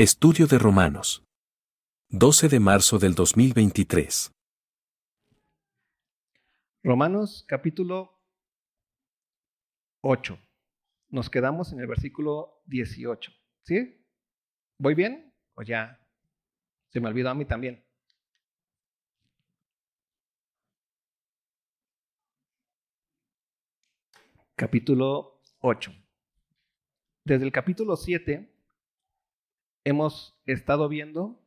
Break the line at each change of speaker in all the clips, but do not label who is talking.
Estudio de Romanos. 12 de marzo del 2023.
Romanos capítulo 8. Nos quedamos en el versículo 18. ¿Sí? ¿Voy bien? ¿O ya se me olvidó a mí también? Capítulo 8. Desde el capítulo 7 hemos estado viendo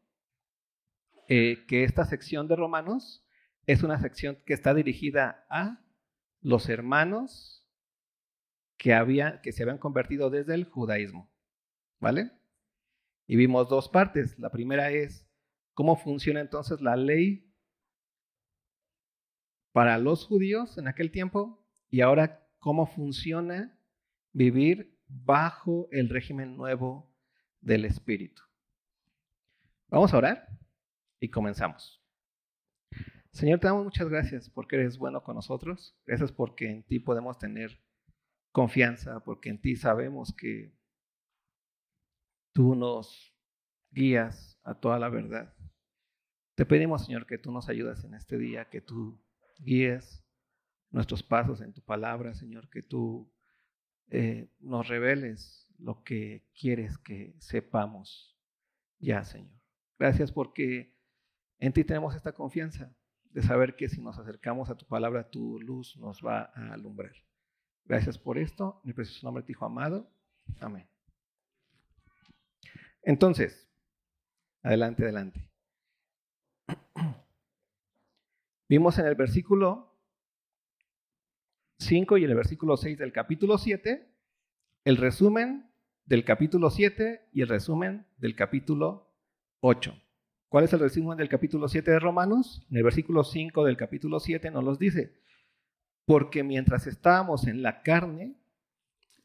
eh, que esta sección de Romanos es una sección que está dirigida a los hermanos que, había, que se habían convertido desde el judaísmo. ¿Vale? Y vimos dos partes. La primera es cómo funciona entonces la ley para los judíos en aquel tiempo y ahora cómo funciona vivir bajo el régimen nuevo del Espíritu. Vamos a orar y comenzamos. Señor, te damos muchas gracias porque eres bueno con nosotros. Gracias porque en ti podemos tener confianza, porque en ti sabemos que tú nos guías a toda la verdad. Te pedimos, Señor, que tú nos ayudes en este día, que tú guíes nuestros pasos en tu palabra, Señor, que tú eh, nos reveles lo que quieres que sepamos ya, Señor. Gracias porque en ti tenemos esta confianza de saber que si nos acercamos a tu palabra, tu luz nos va a alumbrar. Gracias por esto. En el precioso nombre de tu Hijo amado. Amén. Entonces, adelante, adelante. Vimos en el versículo 5 y en el versículo 6 del capítulo 7 el resumen del capítulo 7 y el resumen del capítulo 8. ¿Cuál es el resumen del capítulo 7 de Romanos? En el versículo 5 del capítulo 7 nos los dice, porque mientras estábamos en la carne,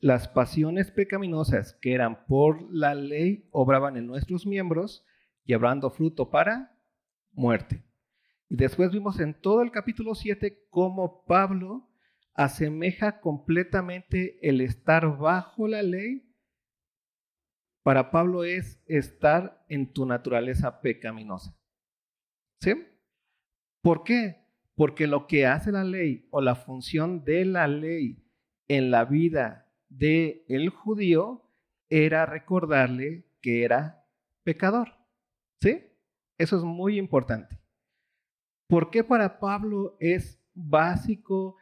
las pasiones pecaminosas que eran por la ley obraban en nuestros miembros, llevando fruto para muerte. Y después vimos en todo el capítulo 7 cómo Pablo asemeja completamente el estar bajo la ley. Para Pablo es estar en tu naturaleza pecaminosa. ¿Sí? ¿Por qué? Porque lo que hace la ley o la función de la ley en la vida del el judío era recordarle que era pecador. ¿Sí? Eso es muy importante. ¿Por qué para Pablo es básico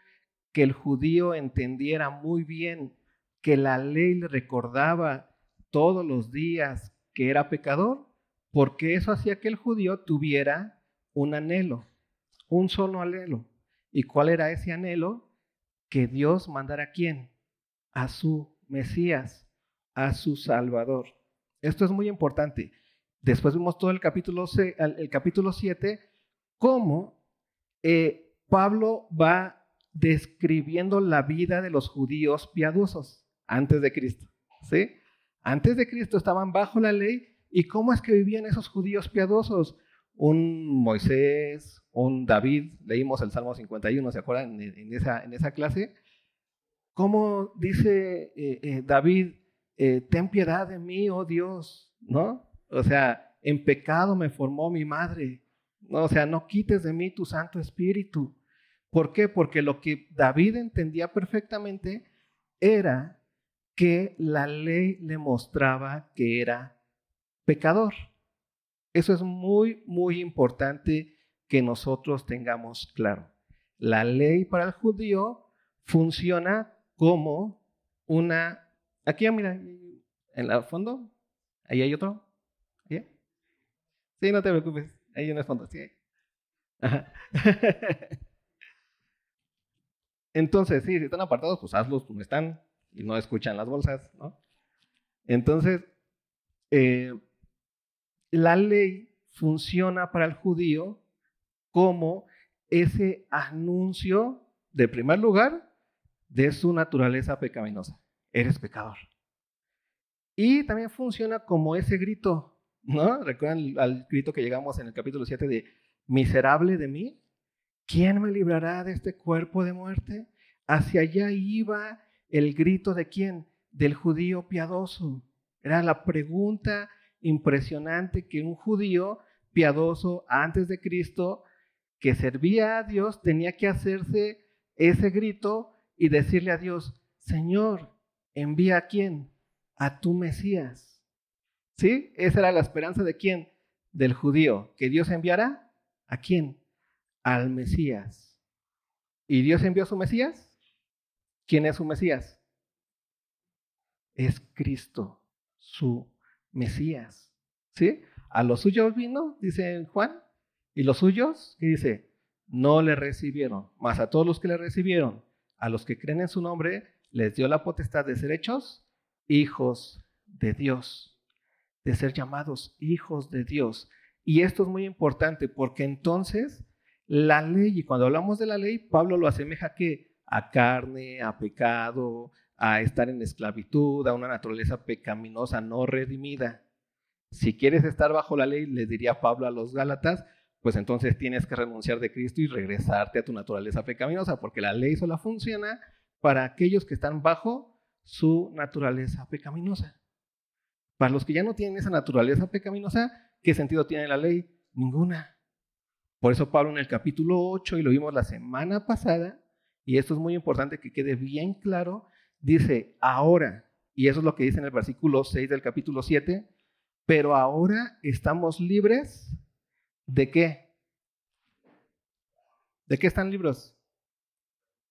que el judío entendiera muy bien que la ley le recordaba todos los días que era pecador, porque eso hacía que el judío tuviera un anhelo, un solo anhelo. ¿Y cuál era ese anhelo? Que Dios mandara a quién? A su Mesías, a su Salvador. Esto es muy importante. Después vimos todo el capítulo, el capítulo 7, cómo eh, Pablo va describiendo la vida de los judíos piadosos antes de Cristo. ¿sí? Antes de Cristo estaban bajo la ley y cómo es que vivían esos judíos piadosos. Un Moisés, un David, leímos el Salmo 51, ¿se acuerdan en, esa, en esa clase? ¿Cómo dice eh, eh, David, eh, ten piedad de mí, oh Dios, ¿no? O sea, en pecado me formó mi madre, ¿no? O sea, no quites de mí tu Santo Espíritu. ¿Por qué? Porque lo que David entendía perfectamente era que la ley le mostraba que era pecador. Eso es muy, muy importante que nosotros tengamos claro. La ley para el judío funciona como una... Aquí, mira, en el fondo, ahí hay otro. Sí, no te preocupes, ahí en el fondo, sí. Entonces, sí, si están apartados, pues hazlos como están y no escuchan las bolsas, ¿no? Entonces, eh, la ley funciona para el judío como ese anuncio, de primer lugar, de su naturaleza pecaminosa. Eres pecador. Y también funciona como ese grito, ¿no? ¿Recuerdan al grito que llegamos en el capítulo 7 de miserable de mí? ¿quién me librará de este cuerpo de muerte? Hacia allá iba el grito de quién? Del judío piadoso. Era la pregunta impresionante que un judío piadoso antes de Cristo que servía a Dios tenía que hacerse ese grito y decirle a Dios, Señor, envía a quién? A tu Mesías. ¿Sí? Esa era la esperanza de quién? Del judío. ¿Que Dios enviara? ¿A quién? Al Mesías. ¿Y Dios envió a su Mesías? ¿Quién es su Mesías? Es Cristo, su Mesías. ¿Sí? A los suyos vino, dice Juan, y los suyos, ¿qué dice? No le recibieron, mas a todos los que le recibieron, a los que creen en su nombre, les dio la potestad de ser hechos hijos de Dios, de ser llamados hijos de Dios. Y esto es muy importante porque entonces la ley, y cuando hablamos de la ley, Pablo lo asemeja que a carne, a pecado, a estar en esclavitud, a una naturaleza pecaminosa no redimida. Si quieres estar bajo la ley, le diría Pablo a los Gálatas, pues entonces tienes que renunciar de Cristo y regresarte a tu naturaleza pecaminosa, porque la ley solo funciona para aquellos que están bajo su naturaleza pecaminosa. Para los que ya no tienen esa naturaleza pecaminosa, ¿qué sentido tiene la ley? Ninguna. Por eso Pablo en el capítulo 8, y lo vimos la semana pasada, y esto es muy importante que quede bien claro, dice, ahora, y eso es lo que dice en el versículo 6 del capítulo 7, pero ahora estamos libres ¿De qué? ¿De qué están libros?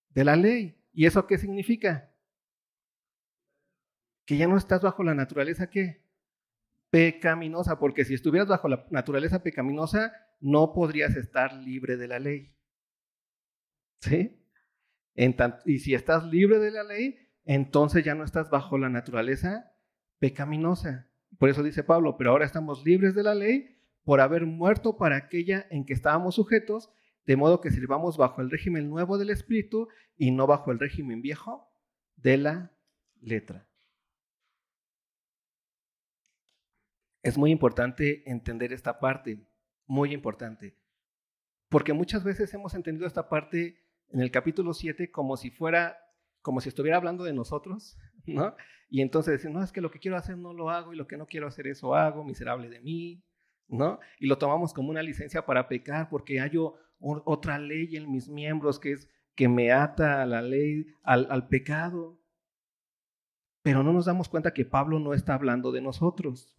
De la ley. ¿Y eso qué significa? Que ya no estás bajo la naturaleza? Pecaminosa, porque si estuvieras bajo la naturaleza pecaminosa, no podrías estar libre de la ley. ¿Sí? Y si estás libre de la ley, entonces ya no estás bajo la naturaleza pecaminosa. Por eso dice Pablo, pero ahora estamos libres de la ley por haber muerto para aquella en que estábamos sujetos, de modo que sirvamos bajo el régimen nuevo del Espíritu y no bajo el régimen viejo de la letra. Es muy importante entender esta parte, muy importante, porque muchas veces hemos entendido esta parte en el capítulo 7 como si fuera, como si estuviera hablando de nosotros, ¿no? Y entonces decimos, no, es que lo que quiero hacer no lo hago y lo que no quiero hacer eso hago, miserable de mí, ¿no? Y lo tomamos como una licencia para pecar porque hay otra ley en mis miembros que es que me ata a la ley, al, al pecado. Pero no nos damos cuenta que Pablo no está hablando de nosotros.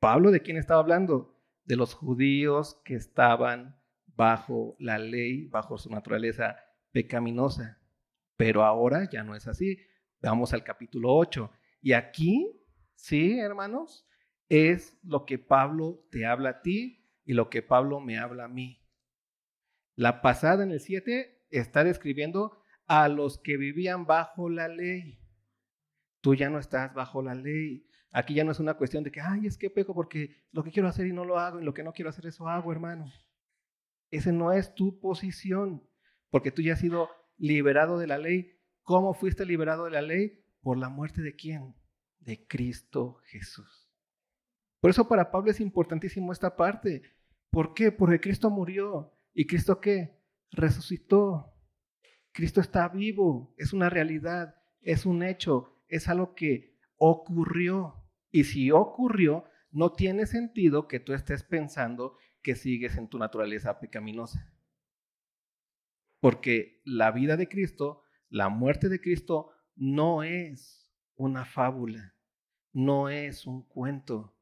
Pablo de quién estaba hablando? De los judíos que estaban bajo la ley, bajo su naturaleza pecaminosa. Pero ahora ya no es así. Vamos al capítulo 8. Y aquí, sí, hermanos, es lo que Pablo te habla a ti y lo que Pablo me habla a mí. La pasada en el 7 está describiendo a los que vivían bajo la ley. Tú ya no estás bajo la ley. Aquí ya no es una cuestión de que, ay, es que peco porque lo que quiero hacer y no lo hago y lo que no quiero hacer eso hago, hermano. Ese no es tu posición, porque tú ya has sido liberado de la ley. ¿Cómo fuiste liberado de la ley? Por la muerte de quién? De Cristo Jesús. Por eso para Pablo es importantísimo esta parte. ¿Por qué? Porque Cristo murió. ¿Y Cristo qué? Resucitó. Cristo está vivo. Es una realidad. Es un hecho. Es algo que ocurrió. Y si ocurrió, no tiene sentido que tú estés pensando que sigues en tu naturaleza pecaminosa. Porque la vida de Cristo, la muerte de Cristo, no es una fábula, no es un cuento.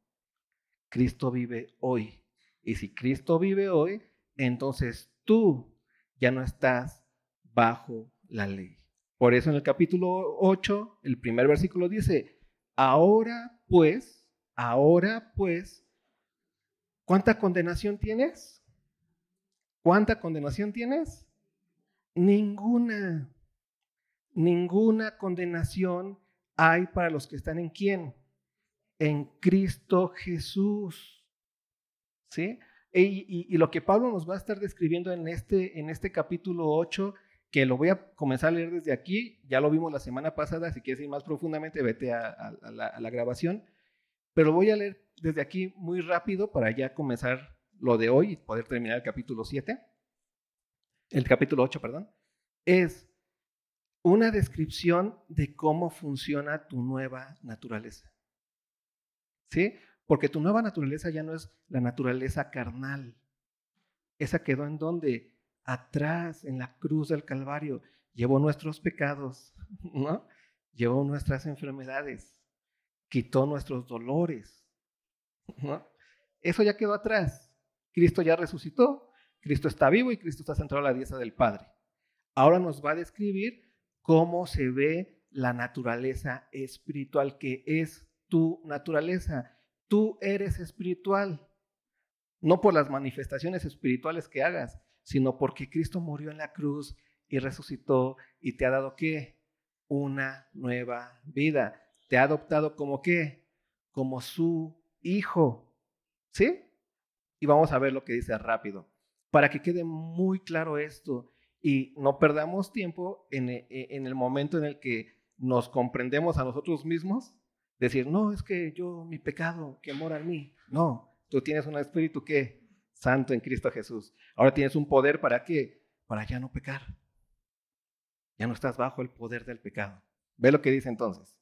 Cristo vive hoy. Y si Cristo vive hoy, entonces tú ya no estás bajo la ley. Por eso en el capítulo 8, el primer versículo dice, ahora pues, ahora pues, ¿cuánta condenación tienes? ¿Cuánta condenación tienes? Ninguna. Ninguna condenación hay para los que están en quién? en Cristo Jesús. ¿Sí? Y, lo que Pablo nos va a estar describiendo en este, en este capítulo 8, que lo voy a comenzar a leer desde aquí, ya lo vimos la semana pasada, si quieres ir más profundamente, vete a la grabación, pero voy a leer desde aquí muy rápido para ya comenzar lo de hoy y poder terminar el capítulo 7, el capítulo 8, perdón, es una descripción de cómo funciona tu nueva naturaleza. ¿sí? Porque tu nueva naturaleza ya no es la naturaleza carnal. Esa quedó en donde? Atrás, en la cruz del Calvario. Llevó nuestros pecados, ¿no? Llevó nuestras enfermedades, quitó nuestros dolores. Eso ya quedó atrás. Cristo ya resucitó, Cristo está vivo y Cristo está centrado a la diestra del Padre. Ahora nos va a describir cómo se ve la naturaleza espiritual, que es tu naturaleza. Tú eres espiritual, no por las manifestaciones espirituales que hagas, sino porque Cristo murió en la cruz y resucitó y te ha dado qué? Una nueva vida. Te ha adoptado como qué? Como su hijo. ¿Sí? Y vamos a ver lo que dice rápido. Para que quede muy claro esto y no perdamos tiempo en, e, e, en el momento en el que nos comprendemos a nosotros mismos, decir, no, es que yo, mi pecado que mora en mí. No, tú tienes un espíritu que santo en Cristo Jesús. Ahora tienes un poder para qué? Para ya no pecar. Ya no estás bajo el poder del pecado. Ve lo que dice entonces.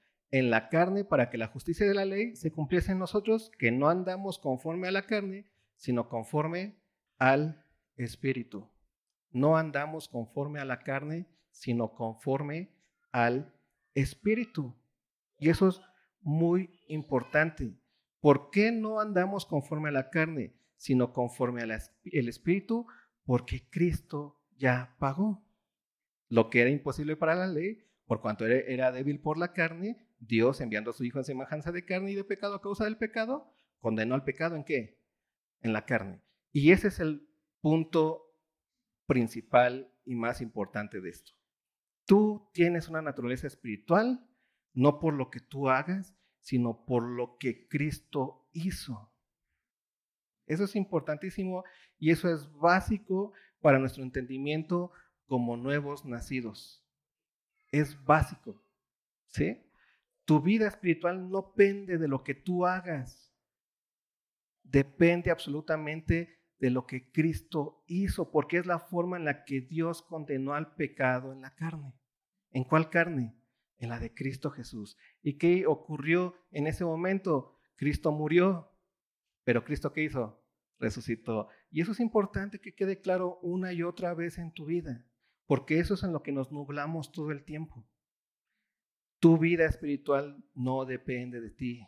en la carne para que la justicia de la ley se cumpliese en nosotros, que no andamos conforme a la carne, sino conforme al Espíritu. No andamos conforme a la carne, sino conforme al Espíritu. Y eso es muy importante. ¿Por qué no andamos conforme a la carne, sino conforme al Espíritu? Porque Cristo ya pagó. Lo que era imposible para la ley, por cuanto era, débil por la carne, Dios, enviando a su Hijo en semejanza de carne y de pecado a causa del pecado, condenó al pecado en qué? En la carne. Y ese es el punto principal y más importante de esto. Tú tienes una naturaleza espiritual, no por lo que tú hagas, sino por lo que Cristo hizo. Eso es importantísimo y eso es básico para nuestro entendimiento como nuevos nacidos. Es básico. ¿Sí? Tu vida espiritual no depende de lo que tú hagas. Depende absolutamente de lo que Cristo hizo, porque es la forma en la que Dios condenó al pecado en la carne. ¿En cuál carne? en la de Cristo Jesús. ¿Y qué ocurrió en ese momento? Cristo murió, pero Cristo qué hizo? Resucitó. Y eso es importante que quede claro una y otra vez en tu vida, porque eso es en lo que nos nublamos todo el tiempo. Tu vida espiritual no depende de ti,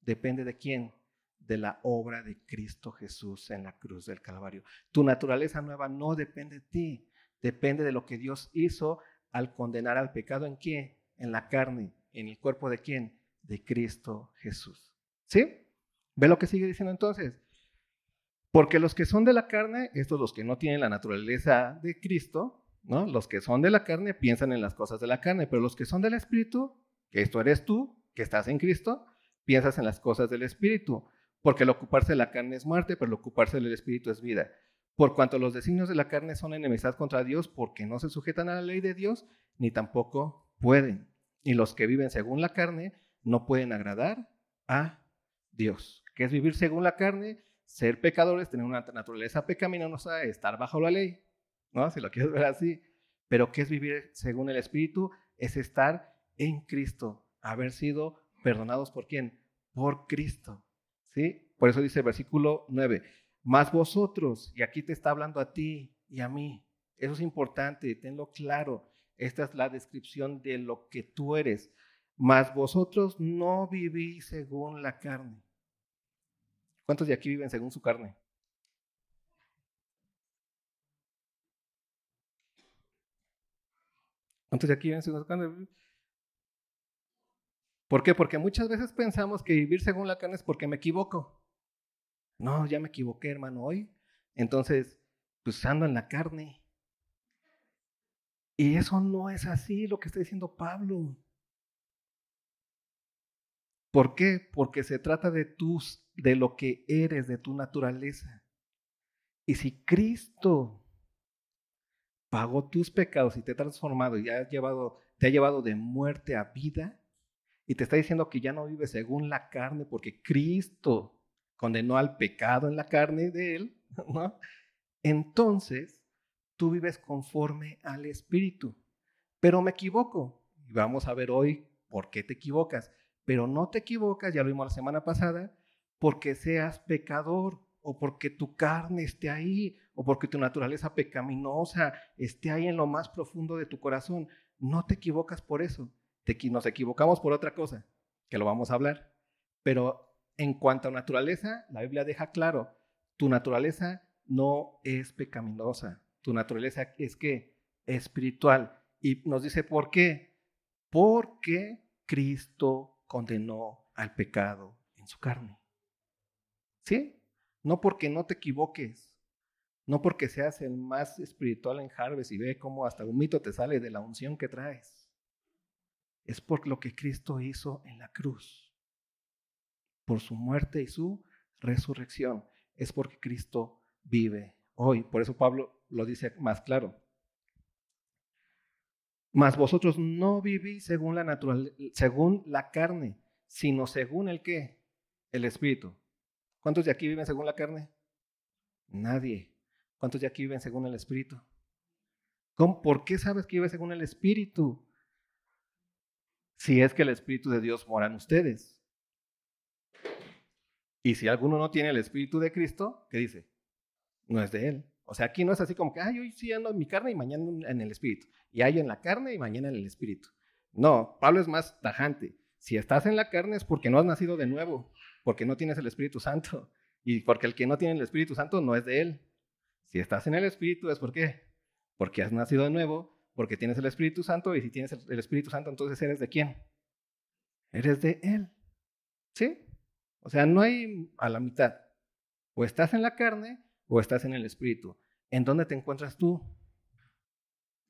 depende de quién? De la obra de Cristo Jesús en la cruz del Calvario. Tu naturaleza nueva no depende de ti, depende de lo que Dios hizo al condenar al pecado en quién? en la carne, en el cuerpo de quién? De Cristo Jesús. ¿Sí? ¿Ve lo que sigue diciendo entonces? Porque los que son de la carne, estos los que no tienen la naturaleza de Cristo, Los que son de la carne piensan en las cosas de la carne, pero los que son del Espíritu, que esto eres tú, que estás en Cristo, piensas en las cosas del Espíritu. Porque el ocuparse de la carne es muerte, pero el ocuparse del Espíritu es vida. Por cuanto los designios de la carne son enemistad contra Dios, porque no se sujetan a la ley de Dios, ni tampoco pueden. Y los que viven según la carne no pueden agradar a Dios. ¿Qué es vivir según la carne? Ser pecadores, tener una naturaleza pecaminosa, estar bajo la ley, ¿no? Si lo quieres ver así. Pero ¿qué es vivir según el Espíritu? Es estar en Cristo, haber sido perdonados por quién? Por Cristo. ¿Sí? Por eso dice el versículo 9, más vosotros, y aquí te está hablando a ti y a mí. Eso es importante, tenlo claro. Esta es la descripción de lo que tú eres. Mas vosotros no vivís según la carne. ¿Cuántos de aquí viven según su carne? ¿Cuántos de aquí carne? ¿Por qué? Porque muchas veces pensamos que vivir según la carne es porque me equivoco. No, ya me equivoqué, hermano, hoy. Entonces, pues ando en la carne. Y eso no es así lo que está diciendo Pablo. ¿Por qué? Porque se trata de tus, de lo que eres, de tu naturaleza. Y si Cristo pagó tus pecados y te ha transformado y ha llevado, te ha llevado de muerte a vida, y te está diciendo que ya no vive según la carne porque Cristo condenó al pecado en la carne de él, ¿no? Entonces, tú vives conforme al Espíritu. Pero me equivoco. Y vamos a ver hoy por qué te equivocas. Pero no te equivocas, ya lo vimos la semana pasada, porque seas pecador o porque tu carne esté ahí o porque tu naturaleza pecaminosa esté ahí en lo más profundo de tu corazón. No te equivocas por eso nos equivocamos por otra cosa, que lo vamos a hablar. Pero en cuanto a naturaleza, la Biblia deja claro, tu naturaleza no es pecaminosa, tu naturaleza es que espiritual. Y nos dice, ¿por qué? Porque Cristo condenó al pecado en su carne. ¿Sí? No porque no te equivoques, no porque seas el más espiritual en Harvest y ve cómo hasta un mito te sale de la unción que traes es por lo que Cristo hizo en la cruz, por su muerte y su resurrección. Es porque Cristo vive hoy. Por eso Pablo lo dice más claro. Mas vosotros no vivís según la, según la carne, sino según el qué? El Espíritu. ¿Cuántos de aquí viven según la carne? Nadie. ¿Cuántos de aquí viven según el Espíritu? ¿Por qué sabes que vives según el Espíritu? si es que el Espíritu de Dios mora en ustedes. Y si alguno no tiene el Espíritu de Cristo, ¿qué dice? No es de Él. O sea, aquí no es así como que, ay, hoy sí ando en mi carne y mañana en el Espíritu. Y hay en la carne y mañana en el Espíritu. No, Pablo es más tajante. Si estás en la carne es porque no has nacido de nuevo, porque no tienes el Espíritu Santo. Y porque el que no tiene el Espíritu Santo no es de Él. Si estás en el Espíritu es porque, porque has nacido de nuevo porque tienes el Espíritu Santo y si tienes el Espíritu Santo, entonces eres de quién? Eres de Él. ¿Sí? O sea, no hay a la mitad. O estás en la carne o estás en el Espíritu. ¿En dónde te encuentras tú?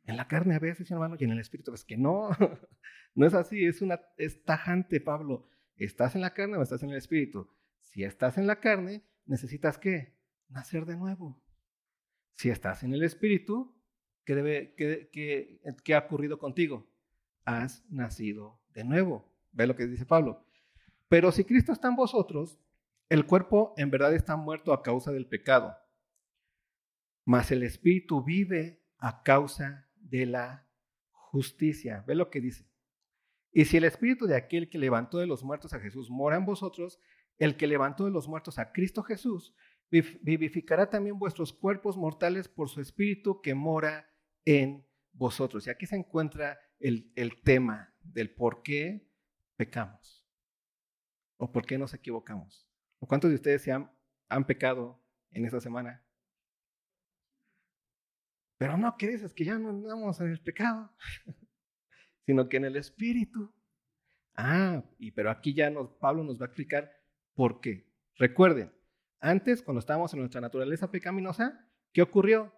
En la carne a veces, hermano, y en el Espíritu. Es que no, no es así, es, una, es tajante, Pablo. ¿Estás en la carne o estás en el Espíritu? Si estás en la carne, necesitas qué? Nacer de nuevo. Si estás en el Espíritu, ¿Qué, debe, qué, ha ocurrido contigo? Has nacido de nuevo. Ve lo que dice Pablo. Pero si Cristo está en vosotros, el cuerpo en verdad está muerto a causa del pecado, mas el espíritu vive a causa de la justicia. Ve lo que dice. Y si el espíritu de aquel que levantó de los muertos a Jesús mora en vosotros, el que levantó de los muertos a Cristo Jesús vivificará también vuestros cuerpos mortales por su espíritu que mora en vosotros. Y aquí se encuentra el, tema del por qué pecamos o por qué nos equivocamos. ¿O cuántos de ustedes se han, han pecado en esta semana? Pero no, ¿qué dices? Que ya no andamos en el pecado, sino que en el Espíritu. Ah, y pero aquí ya nos, Pablo nos va a explicar por qué. Recuerden, antes, cuando estábamos en nuestra naturaleza pecaminosa, ¿qué ocurrió?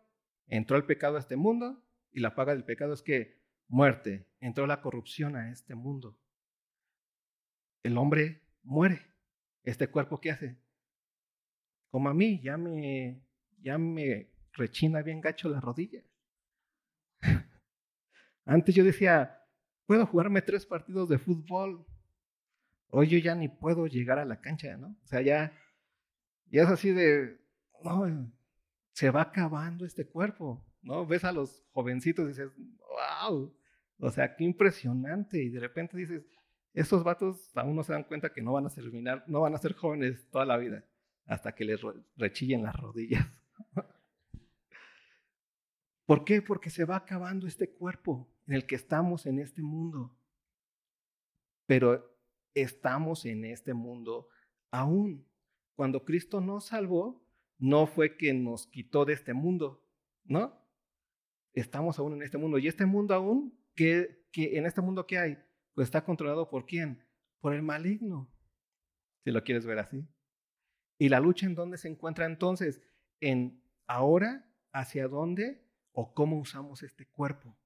Entró el pecado a este mundo y la paga del pecado es que muerte. Entró la corrupción a este mundo. El hombre muere. ¿Este cuerpo qué hace? Como a mí, ya me, ya me rechina bien gacho las rodillas. Antes yo decía, puedo jugarme tres partidos de fútbol. Hoy yo ya ni puedo llegar a la cancha, ¿no? O sea, ya, ya es así de, no, se va acabando este cuerpo, ¿no? Ves a los jovencitos y dices, wow, o sea, qué impresionante. Y de repente dices, estos vatos aún no se dan cuenta que no van a no van a ser jóvenes toda la vida, hasta que les rechillen las rodillas. ¿Por qué? Porque se va acabando este cuerpo en el que estamos en este mundo. Pero estamos en este mundo aún. Cuando Cristo nos salvó, no fue que nos quitó de este mundo, ¿no? Estamos aún en este mundo. Y este mundo aún, que, que en este mundo que hay, pues está controlado por quién? Por el maligno, si lo quieres ver así. Y la lucha en dónde se encuentra entonces? En ahora, hacia dónde o cómo usamos este cuerpo.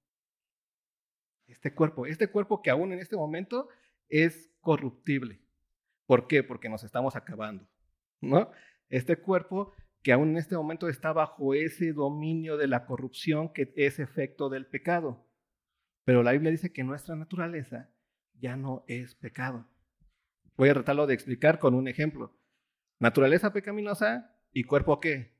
Este cuerpo, este cuerpo que aún en este momento es corruptible. ¿Por qué? Porque nos estamos acabando, ¿no? Este cuerpo que aún en este momento está bajo ese dominio de la corrupción que es efecto del pecado. Pero la Biblia dice que nuestra naturaleza ya no es pecado. Voy a tratarlo de explicar con un ejemplo. Naturaleza pecaminosa y cuerpo qué?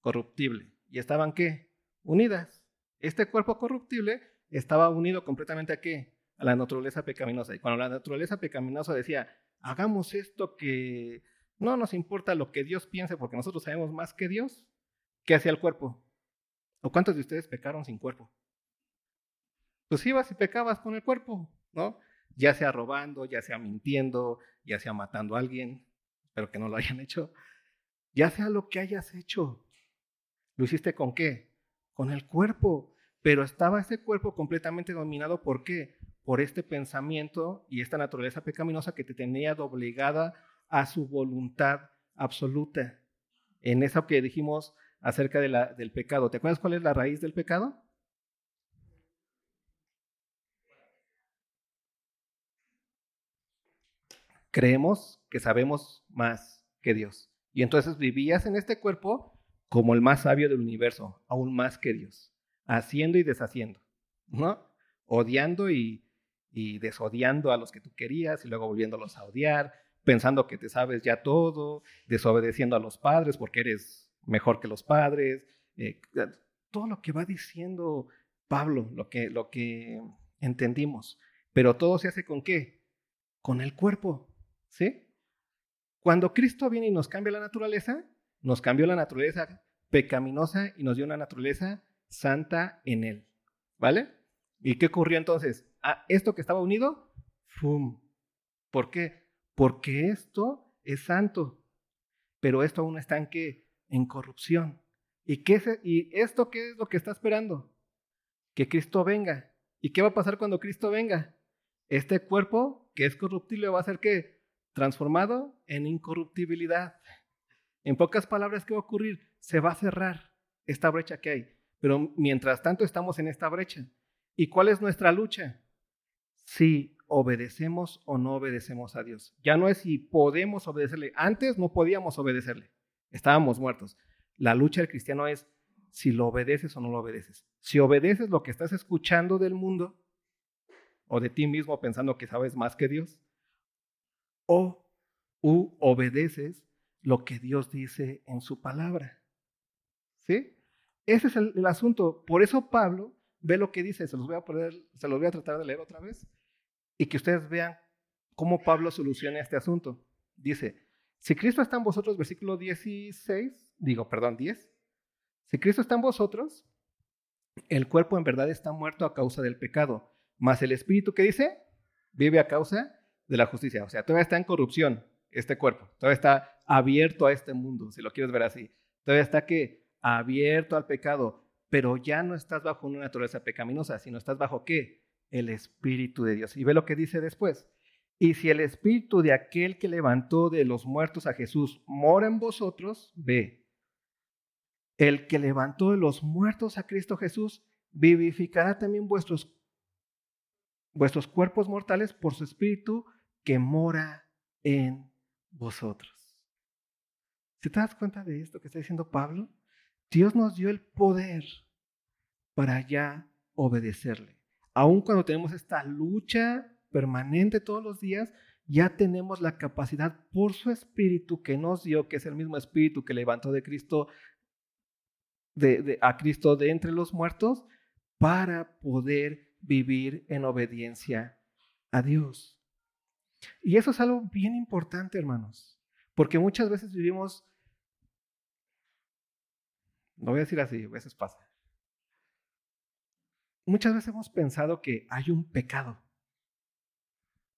Corruptible. ¿Y estaban qué? Unidas. Este cuerpo corruptible estaba unido completamente a qué? A la naturaleza pecaminosa. Y cuando la naturaleza pecaminosa decía, hagamos esto que no nos importa lo que Dios piense porque nosotros sabemos más que Dios, ¿qué hacía el cuerpo? ¿O cuántos de ustedes pecaron sin cuerpo? Pues ibas y pecabas con el cuerpo, ¿no? Ya sea robando, ya sea mintiendo, ya sea matando a alguien, espero que no lo hayan hecho, ya sea lo que hayas hecho. ¿Lo hiciste con qué? Con el cuerpo. Pero estaba ese cuerpo completamente dominado por qué? Por este pensamiento y esta naturaleza pecaminosa que te tenía doblegada a su voluntad absoluta. En eso que dijimos acerca del pecado. ¿Te acuerdas cuál es la raíz del pecado? Creemos que sabemos más que Dios. Y entonces vivías en este cuerpo como el más sabio del universo, aún más que Dios, haciendo y deshaciendo, ¿no? Odiando y desodiando a los que tú querías y luego volviéndolos a odiar, pensando que te sabes ya todo, desobedeciendo a los padres porque eres mejor que los padres, eh, todo lo que va diciendo Pablo, lo que, lo que entendimos. Pero todo se hace con qué? Con el cuerpo, ¿sí? Cuando Cristo viene y nos cambia la naturaleza, nos cambió la naturaleza pecaminosa y nos dio una naturaleza santa en él, ¿vale? ¿Y qué ocurrió entonces? Ah, esto que estaba unido, ¡fum! ¿Por qué? Porque esto es santo, pero esto aún está en qué? En corrupción. ¿Y, qué ¿Y esto qué es lo que está esperando? Que Cristo venga. ¿Y qué va a pasar cuando Cristo venga? Este cuerpo que es corruptible va a ser qué? Transformado en incorruptibilidad. En pocas palabras, ¿qué va a ocurrir? Se va a cerrar esta brecha que hay. Pero mientras tanto estamos en esta brecha. ¿Y cuál es nuestra lucha? Si obedecemos o no obedecemos a Dios. Ya no es si podemos obedecerle. Antes no podíamos obedecerle. Estábamos muertos. La lucha del cristiano es si lo obedeces o no lo obedeces. Si obedeces lo que estás escuchando del mundo o de ti mismo pensando que sabes más que Dios, o u obedeces lo que Dios dice en su palabra. ¿Sí? Ese es el, asunto. Por eso Pablo ve lo que dice. Se los voy a poner, se los voy a tratar de leer otra vez y que ustedes vean cómo Pablo soluciona este asunto. Dice, si Cristo está en vosotros, versículo 16, digo, perdón, 10, si Cristo está en vosotros, el cuerpo en verdad está muerto a causa del pecado, mas el espíritu que dice, vive a causa de la justicia. O sea, todavía está en corrupción este cuerpo, todavía está abierto a este mundo, si lo quieres ver así. Todavía está que abierto al pecado, pero ya no estás bajo una naturaleza pecaminosa, sino estás bajo qué? El Espíritu de Dios. Y ve lo que dice después. Y si el Espíritu de aquel que levantó de los muertos a Jesús mora en vosotros, ve. El que levantó de los muertos a Cristo Jesús vivificará también vuestros, vuestros cuerpos mortales por su Espíritu que mora en vosotros. ¿Se te das cuenta de esto que está diciendo Pablo? Dios nos dio el poder para ya obedecerle aun cuando tenemos esta lucha permanente todos los días, ya tenemos la capacidad por su espíritu que nos dio, que es el mismo espíritu que levantó de Cristo de, a Cristo de entre los muertos, para poder vivir en obediencia a Dios. Y eso es algo bien importante, hermanos, porque muchas veces vivimos, no voy a decir así, a veces pasa, Muchas veces hemos pensado que hay un pecado.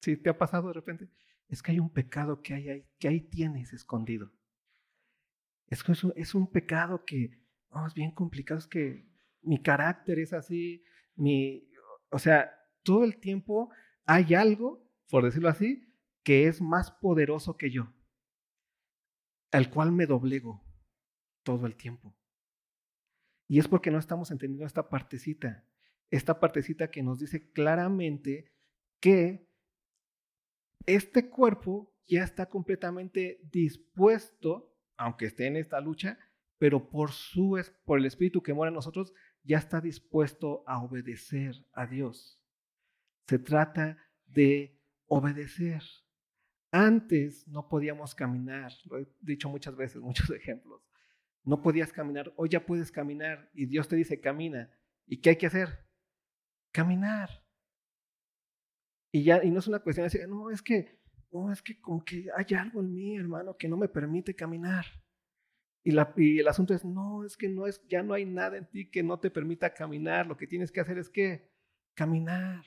¿Sí te ha pasado de repente? Es que hay un pecado que, hay, ahí, que ahí tienes escondido. Es, es un pecado que oh, es bien complicado, es que mi carácter es así, mi, o sea, todo el tiempo hay algo, por decirlo así, que es más poderoso que yo, al cual me doblego todo el tiempo. Y es porque no estamos entendiendo esta partecita esta partecita que nos dice claramente que este cuerpo ya está completamente dispuesto, aunque esté en esta lucha, pero por, su, por el Espíritu que mora en nosotros, ya está dispuesto a obedecer a Dios. Se trata de obedecer. Antes no podíamos caminar, lo he dicho muchas veces, muchos ejemplos. No podías caminar, hoy ya puedes caminar y Dios te dice camina. ¿Y qué hay que hacer? Caminar. Y ya, y no es una cuestión de decir, no, es que, no, es que como que hay algo en mí, hermano, que no me permite caminar. Y, la, y el asunto es, no, es que no es, ya no hay nada en ti que no te permita caminar. Lo que tienes que hacer es que caminar.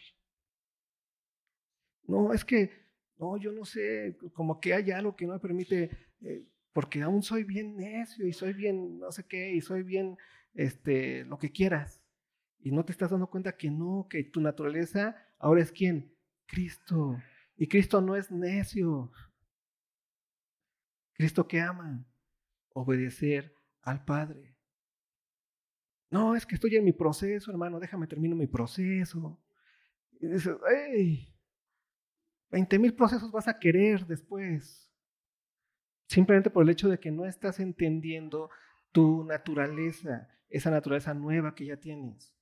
No, es que, no, yo no sé, como que hay algo que no me permite, eh, porque aún soy bien necio y soy bien, no sé qué, y soy bien, este, lo que quieras. Y no te estás dando cuenta que no, que tu naturaleza ahora es quién? Cristo. Y Cristo no es necio. Cristo que ama, obedecer al Padre. No, es que estoy en mi proceso, hermano, déjame termino mi proceso. Y dices, hey, 20 mil procesos vas a querer después. Simplemente por el hecho de que no estás entendiendo tu naturaleza, esa naturaleza nueva que ya tienes.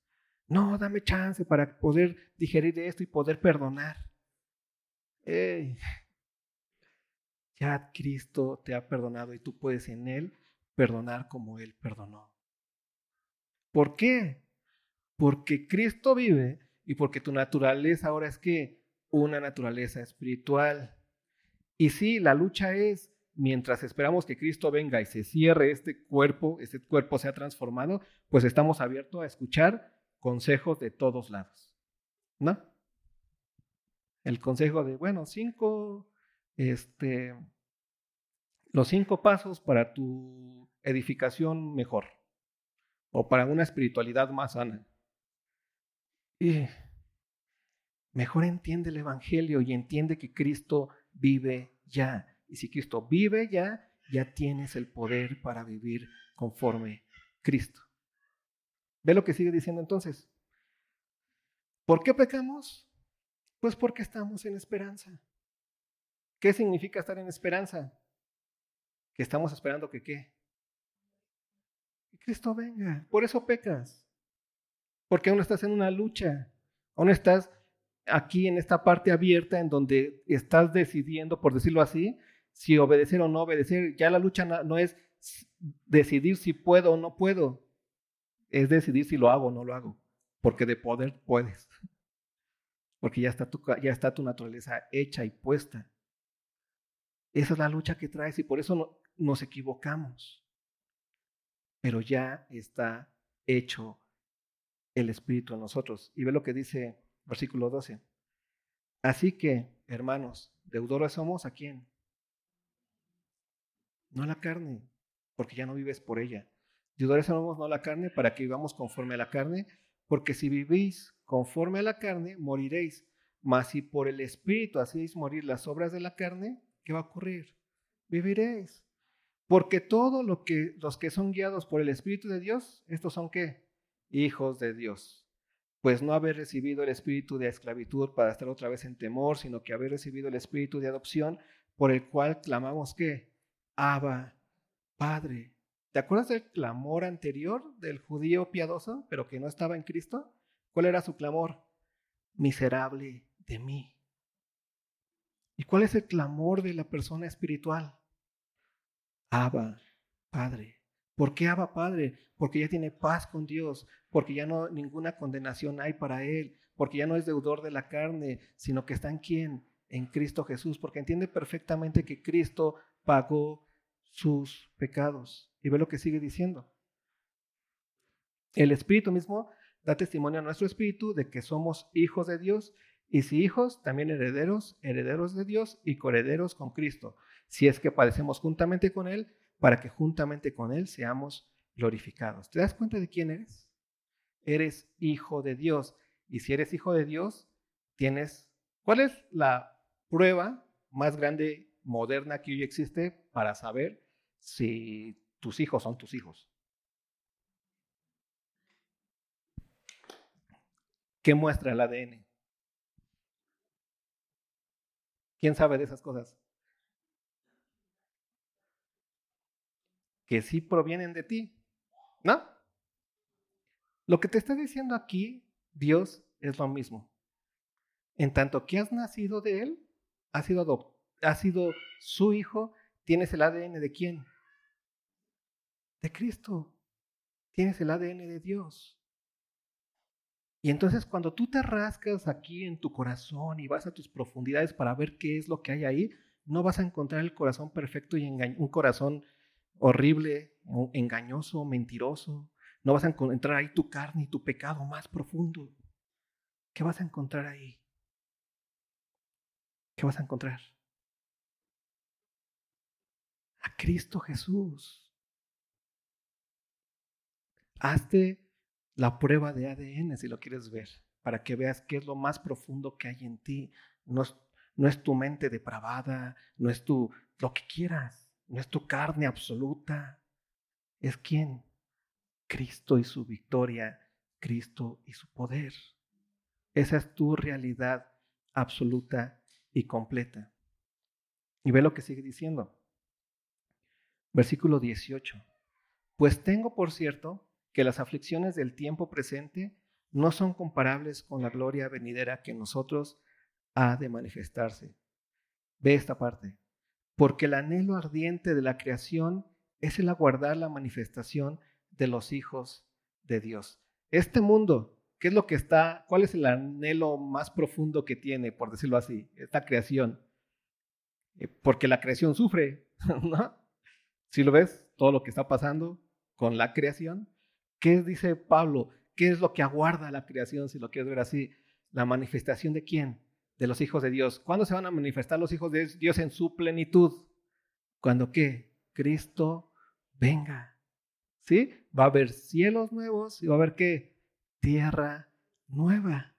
No, dame chance para poder digerir esto y poder perdonar. ya Cristo te ha perdonado y tú puedes en Él perdonar como Él perdonó. ¿Por qué? Porque Cristo vive y porque tu naturaleza ahora es que una naturaleza espiritual. Y sí, la lucha es, mientras esperamos que Cristo venga y se cierre este cuerpo, este cuerpo sea transformado, pues estamos abiertos a escuchar consejos de todos lados. ¿No? El consejo de, bueno, cinco, este, los cinco pasos para tu edificación mejor o para una espiritualidad más sana. Y mejor entiende el Evangelio y entiende que Cristo vive ya. Y si Cristo vive ya, ya tienes el poder para vivir conforme Cristo. ¿Ve lo que sigue diciendo entonces? ¿Por qué pecamos? Pues porque estamos en esperanza. ¿Qué significa estar en esperanza? Que estamos esperando que qué? Que Cristo venga. Por eso pecas. Porque aún estás en una lucha. Aún estás aquí en esta parte abierta en donde estás decidiendo, por decirlo así, si obedecer o no obedecer. Ya la lucha no es decidir si puedo o no puedo, es decidir si lo hago o no lo hago, porque de poder puedes, porque ya está tu, ya está tu naturaleza hecha y puesta. Esa es la lucha que traes y por eso nos equivocamos. Pero ya está hecho el Espíritu en nosotros. Y ve lo que dice Versículo 12. Así que, hermanos, deudores somos a quién? No a la carne, porque ya no vives por ella. Somos no la carne para que vivamos conforme a la carne, porque si vivís conforme a la carne, moriréis. Mas si por el Espíritu hacéis morir las obras de la carne, ¿qué va a ocurrir? Viviréis. Porque todos lo que, los que son guiados por el Espíritu de Dios, estos son qué? Hijos de Dios pues no haber recibido el espíritu de esclavitud para estar otra vez en temor, sino que haber recibido el espíritu de adopción por el cual clamamos que, Abba, Padre. ¿Te acuerdas del clamor anterior del judío piadoso, pero que no estaba en Cristo? ¿Cuál era su clamor? Miserable de mí. ¿Y cuál es el clamor de la persona espiritual? Abba, Padre. ¿Por qué Abba Padre? Porque ya tiene paz con Dios, porque ya no ninguna condenación hay para él, porque ya no es deudor de la carne, sino que está en quién? En Cristo Jesús, porque entiende perfectamente que Cristo pagó sus pecados. Y ve lo que sigue diciendo. El Espíritu mismo da testimonio a nuestro Espíritu de que somos hijos de Dios, y si hijos, también herederos, herederos de Dios y coherederos con Cristo, si es que padecemos juntamente con Él para que juntamente con Él seamos glorificados. ¿Te das cuenta de quién eres? Eres hijo de Dios. Y si eres hijo de Dios, tienes... ¿Cuál es la prueba más grande, moderna que hoy existe para saber si tus hijos son tus hijos? ¿Qué muestra el ADN? ¿Quién sabe de esas cosas? que sí provienen de ti. ¿No? Lo que te está diciendo aquí, Dios, es lo mismo. En tanto que has nacido de Él, has sido, has sido su hijo, tienes el ADN de quién? De Cristo. Tienes el ADN de Dios. Y entonces cuando tú te rascas aquí en tu corazón y vas a tus profundidades para ver qué es lo que hay ahí, no vas a encontrar el corazón perfecto y un corazón horrible, engañoso, mentiroso. No vas a encontrar ahí tu carne y tu pecado más profundo. ¿Qué vas a encontrar ahí? ¿Qué vas a encontrar? A Cristo Jesús. Hazte la prueba de ADN si lo quieres ver, para que veas qué es lo más profundo que hay en ti. No es, no es tu mente depravada, no es tu lo que quieras, no es tu carne absoluta. Es quién? Cristo y su victoria, Cristo y su poder. Esa es tu realidad absoluta y completa. Y ve lo que sigue diciendo. Versículo 18. Pues tengo por cierto que las aflicciones del tiempo presente no son comparables con la gloria venidera que nosotros ha de manifestarse. Ve esta parte. Porque el anhelo ardiente de la creación es el aguardar la manifestación de los hijos de Dios. Este mundo, ¿qué es lo que está? ¿Cuál es el anhelo más profundo que tiene, por decirlo así, esta creación? Eh, porque la creación sufre, ¿no? Si lo ves, todo lo que está pasando con la creación, ¿qué dice Pablo? ¿Qué es lo que aguarda la creación, si lo quieres ver así? La manifestación de quién? De los hijos de Dios. ¿Cuándo se van a manifestar los hijos de Dios en su plenitud? Cuando qué? Cristo venga. ¿Sí? Va a haber cielos nuevos y va a haber qué? Tierra nueva.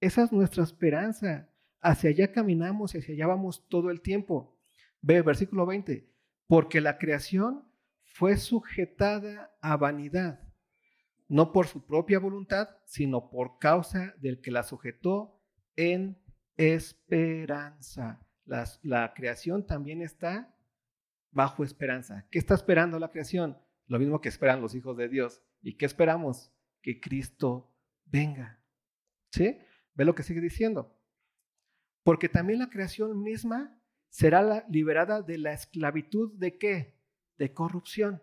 Esa es nuestra esperanza. Hacia allá caminamos y hacia allá vamos todo el tiempo. Ve, versículo 20. Porque la creación fue sujetada a vanidad, no por su propia voluntad, sino por causa del que la sujetó en esperanza. la creación también está bajo esperanza. ¿Qué está esperando la creación? Lo mismo que esperan los hijos de Dios. ¿Y qué esperamos? Que Cristo venga. ¿Sí? Ve lo que sigue diciendo. Porque también la creación misma será liberada de la esclavitud de qué? De corrupción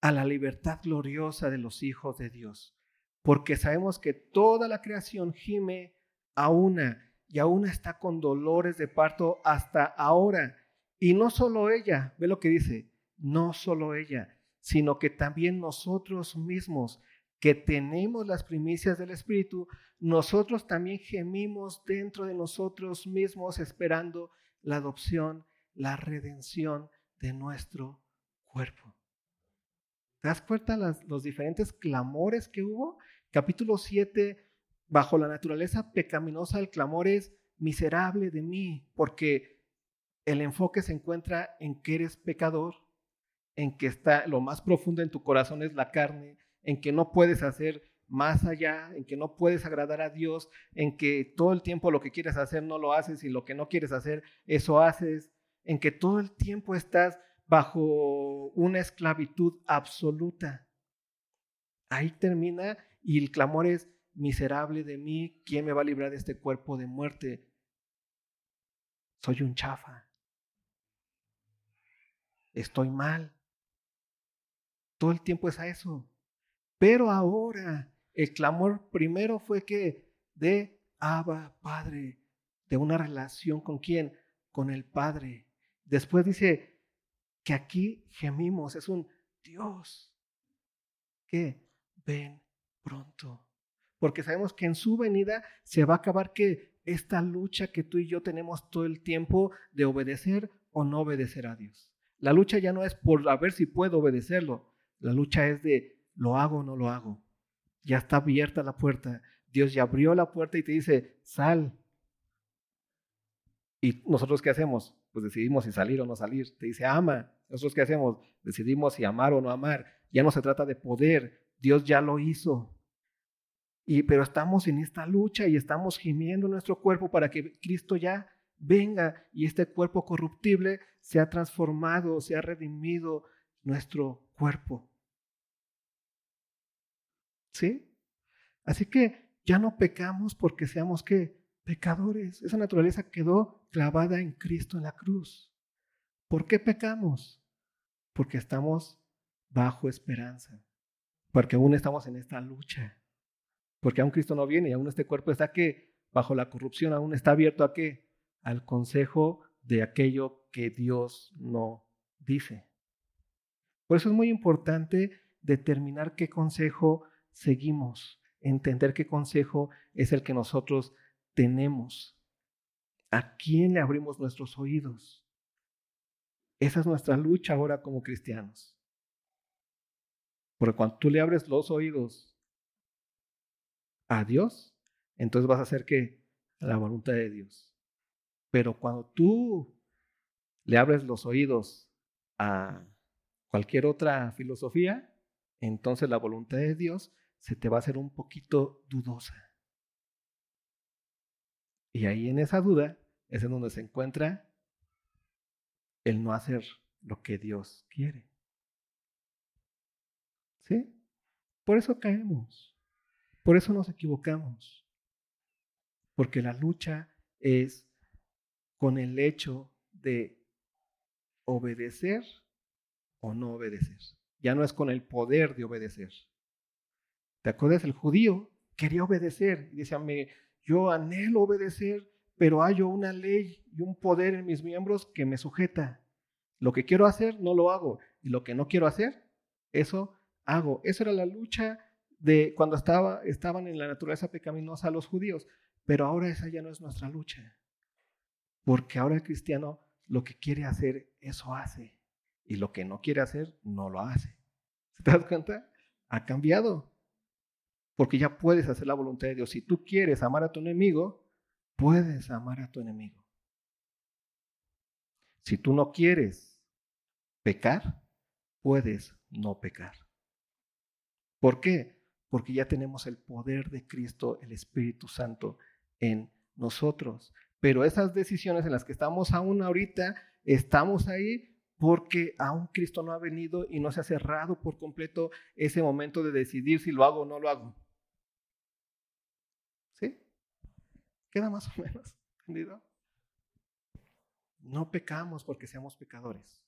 a la libertad gloriosa de los hijos de Dios. Porque sabemos que toda la creación gime a una y a una está con dolores de parto hasta ahora. Y no solo ella, ve lo que dice, no solo ella, sino que también nosotros mismos, que tenemos las primicias del Espíritu, nosotros también gemimos dentro de nosotros mismos esperando la adopción, la redención de nuestro cuerpo. ¿Te das cuenta los diferentes clamores que hubo? Capítulo 7, bajo la naturaleza pecaminosa, el clamor es miserable de mí, porque el enfoque se encuentra en que eres pecador, en que está lo más profundo en tu corazón es la carne, en que no puedes hacer más allá, en que no puedes agradar a Dios, en que todo el tiempo lo que quieres hacer no lo haces y lo que no quieres hacer, eso haces, en que todo el tiempo estás bajo una esclavitud absoluta. Ahí termina y el clamor es, miserable de mí, ¿quién me va a librar de este cuerpo de muerte? Soy un chafa. Estoy mal. Todo el tiempo es a eso. Pero ahora el clamor primero fue que de Abba, Padre, de una relación con quién? Con el Padre. Después dice que aquí gemimos, es un Dios que ven pronto. Porque sabemos que en su venida se va a acabar que esta lucha que tú y yo tenemos todo el tiempo de obedecer o no obedecer a Dios. La lucha ya no es por a ver si puedo obedecerlo. La lucha es de lo hago o no lo hago. Ya está abierta la puerta. Dios ya abrió la puerta y te dice, sal. ¿Y nosotros qué hacemos? Pues decidimos si salir o no salir. Te dice, ama. Nosotros qué hacemos? Decidimos si amar o no amar. Ya no se trata de poder. Dios ya lo hizo. Y, pero estamos en esta lucha y estamos gimiendo nuestro cuerpo para que Cristo ya venga y este cuerpo corruptible sea transformado, sea redimido nuestro cuerpo. ¿Sí? Así que ya no pecamos porque seamos que pecadores. Esa naturaleza quedó clavada en Cristo en la cruz. ¿Por qué pecamos? Porque estamos bajo esperanza. Porque aún estamos en esta lucha. Porque aún Cristo no viene y aún este cuerpo está que bajo la corrupción aún está abierto a qué? Al consejo de aquello que Dios no dice. Por eso es muy importante determinar qué consejo seguimos, entender qué consejo es el que nosotros tenemos. ¿A quién le abrimos nuestros oídos? Esa es nuestra lucha ahora como cristianos. Porque cuando tú le abres los oídos a Dios, entonces vas a hacer que la voluntad de Dios. Pero cuando tú le abres los oídos a cualquier otra filosofía, entonces la voluntad de Dios se te va a hacer un poquito dudosa. Y ahí en esa duda es en donde se encuentra el no hacer lo que Dios quiere. ¿Sí? Por eso caemos. Por eso nos equivocamos. Porque la lucha es con el hecho de obedecer o no obedecer. Ya no es con el poder de obedecer. ¿Te acuerdas? El judío quería obedecer y decía, yo anhelo obedecer, pero hay una ley y un poder en mis miembros que me sujeta. Lo que quiero hacer, no lo hago. Y lo que no quiero hacer, eso hago. Esa era la lucha de cuando estaba, estaban en la naturaleza pecaminosa los judíos. Pero ahora esa ya no es nuestra lucha. Porque ahora el cristiano lo que quiere hacer, eso hace. Y lo que no quiere hacer, no lo hace. ¿Te das cuenta? Ha cambiado. Porque ya puedes hacer la voluntad de Dios. Si tú quieres amar a tu enemigo, puedes amar a tu enemigo. Si tú no quieres pecar, puedes no pecar. ¿Por qué? Porque ya tenemos el poder de Cristo, el Espíritu Santo en nosotros. Pero esas decisiones en las que estamos aún ahorita, estamos ahí porque aún Cristo no ha venido y no se ha cerrado por completo ese momento de decidir si lo hago o no lo hago. ¿Sí? Queda más o menos entendido. No pecamos porque seamos pecadores.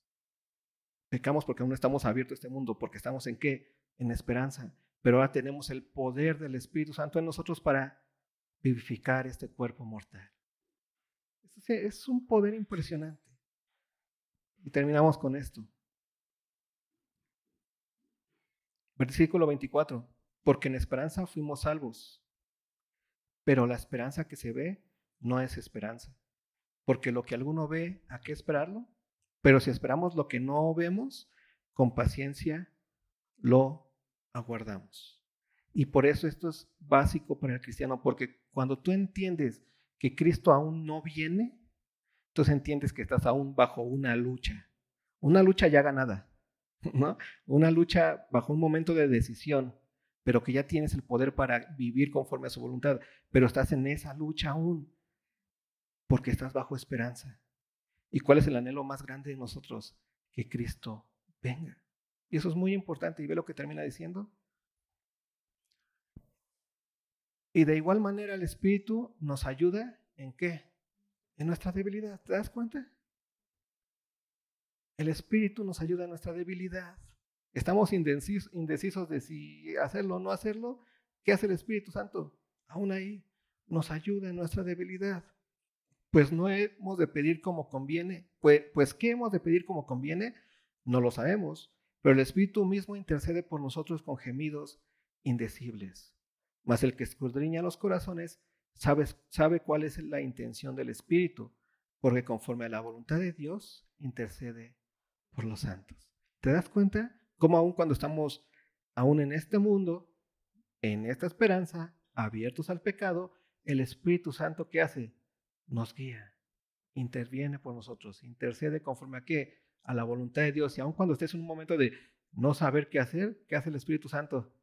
Pecamos porque aún no estamos abiertos a este mundo, porque estamos en qué? En esperanza. Pero ahora tenemos el poder del Espíritu Santo en nosotros para vivificar este cuerpo mortal. Es un poder impresionante. Y terminamos con esto. Versículo 24. Porque en esperanza fuimos salvos. Pero la esperanza que se ve no es esperanza. Porque lo que alguno ve, ¿a qué esperarlo? Pero si esperamos lo que no vemos, con paciencia lo aguardamos. Y por eso esto es básico para el cristiano, porque cuando tú entiendes que Cristo aún no viene, entonces entiendes que estás aún bajo una lucha. Una lucha ya ganada, ¿no? Una lucha bajo un momento de decisión pero que ya tienes el poder para vivir conforme a su voluntad, pero estás en esa lucha aún, porque estás bajo esperanza. ¿Y cuál es el anhelo más grande de nosotros? Que Cristo venga. Y eso es muy importante. ¿Y ve lo que termina diciendo? Y de igual manera el Espíritu nos ayuda en qué? En nuestra debilidad. ¿Te das cuenta? El Espíritu nos ayuda en nuestra debilidad. Estamos indecisos, de si hacerlo o no hacerlo. ¿Qué hace el Espíritu Santo? Aún ahí nos ayuda en nuestra debilidad. Pues no hemos de pedir como conviene. Pues, pues ¿qué hemos de pedir como conviene? No lo sabemos. Pero el Espíritu mismo intercede por nosotros con gemidos indecibles. Mas el que escudriña los corazones sabe, sabe cuál es la intención del Espíritu, porque conforme a la voluntad de Dios intercede por los santos. ¿Te das cuenta? Como aún cuando estamos aún en este mundo, en esta esperanza, abiertos al pecado, el Espíritu Santo ¿qué hace? Nos guía, interviene por nosotros, intercede conforme a qué? A la voluntad de Dios. Y aun cuando estés en un momento de no saber qué hacer, ¿qué hace el Espíritu Santo?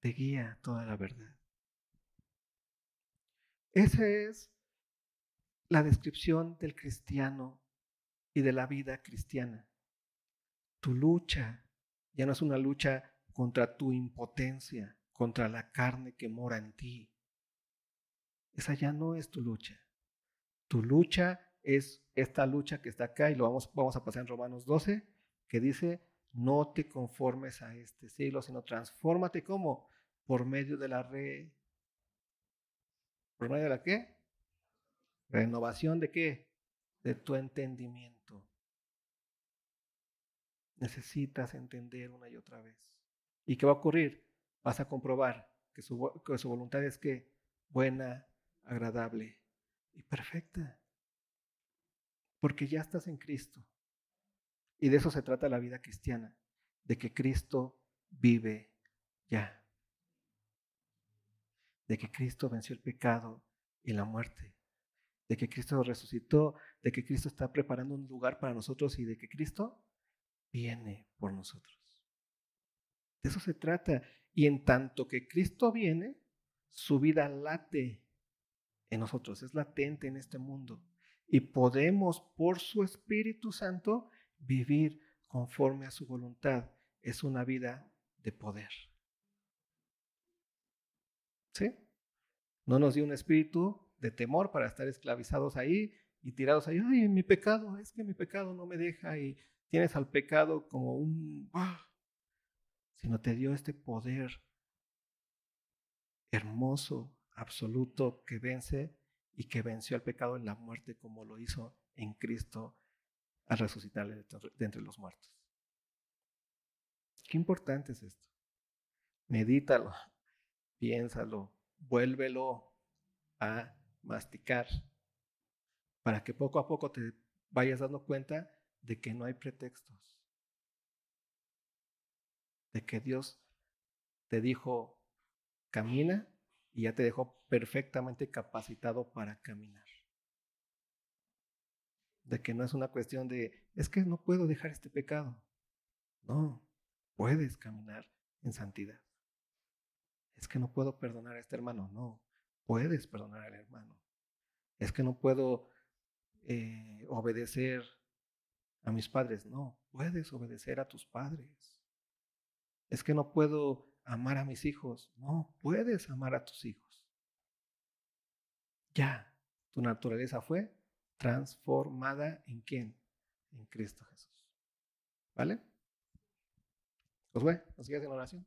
Te guía toda la verdad. Ese es la descripción del cristiano y de la vida cristiana. Tu lucha ya no es una lucha contra tu impotencia, contra la carne que mora en ti. Esa ya no es tu lucha. Tu lucha es esta lucha que está acá y lo vamos, a pasar en Romanos 12, que dice, no te conformes a este siglo, sino transfórmate como por medio de la re... ¿Por medio de la qué? Renovación de qué? De tu entendimiento. Necesitas entender una y otra vez. ¿Y qué va a ocurrir? Vas a comprobar que su, que su voluntad es que buena, agradable y perfecta. Porque ya estás en Cristo. Y de eso se trata la vida cristiana, de que Cristo vive ya. De que Cristo venció el pecado y la muerte. De que Cristo resucitó, de que Cristo está preparando un lugar para nosotros y de que Cristo viene por nosotros. De eso se trata. Y en tanto que Cristo viene, su vida late en nosotros, es latente en este mundo. Y podemos, por su Espíritu Santo, vivir conforme a su voluntad. Es una vida de poder. ¿Sí? No nos dio un espíritu de temor para estar esclavizados ahí y tirados ahí. Ay, mi pecado, es que mi pecado no me deja y tienes al pecado como un... Sino te dio este poder hermoso, absoluto, que vence y que venció al pecado en la muerte como lo hizo en Cristo al resucitarle de entre los muertos. Qué importante es esto. Medítalo, piénsalo, vuélvelo a masticar para que poco a poco te vayas dando cuenta de que no hay pretextos, de que Dios te dijo, camina y ya te dejó perfectamente capacitado para caminar de que no es una cuestión de, es que no puedo dejar este pecado. No, puedes caminar en santidad. Es que no puedo perdonar a este hermano. No, puedes perdonar al hermano. Es que no puedo eh, obedecer a mis padres. No, puedes obedecer a tus padres. Es que no puedo amar a mis hijos. No, puedes amar a tus hijos. Ya, tu naturaleza fue transformada en quién? En Cristo Jesús. ¿Vale? Pues bueno, nos sigues en oración.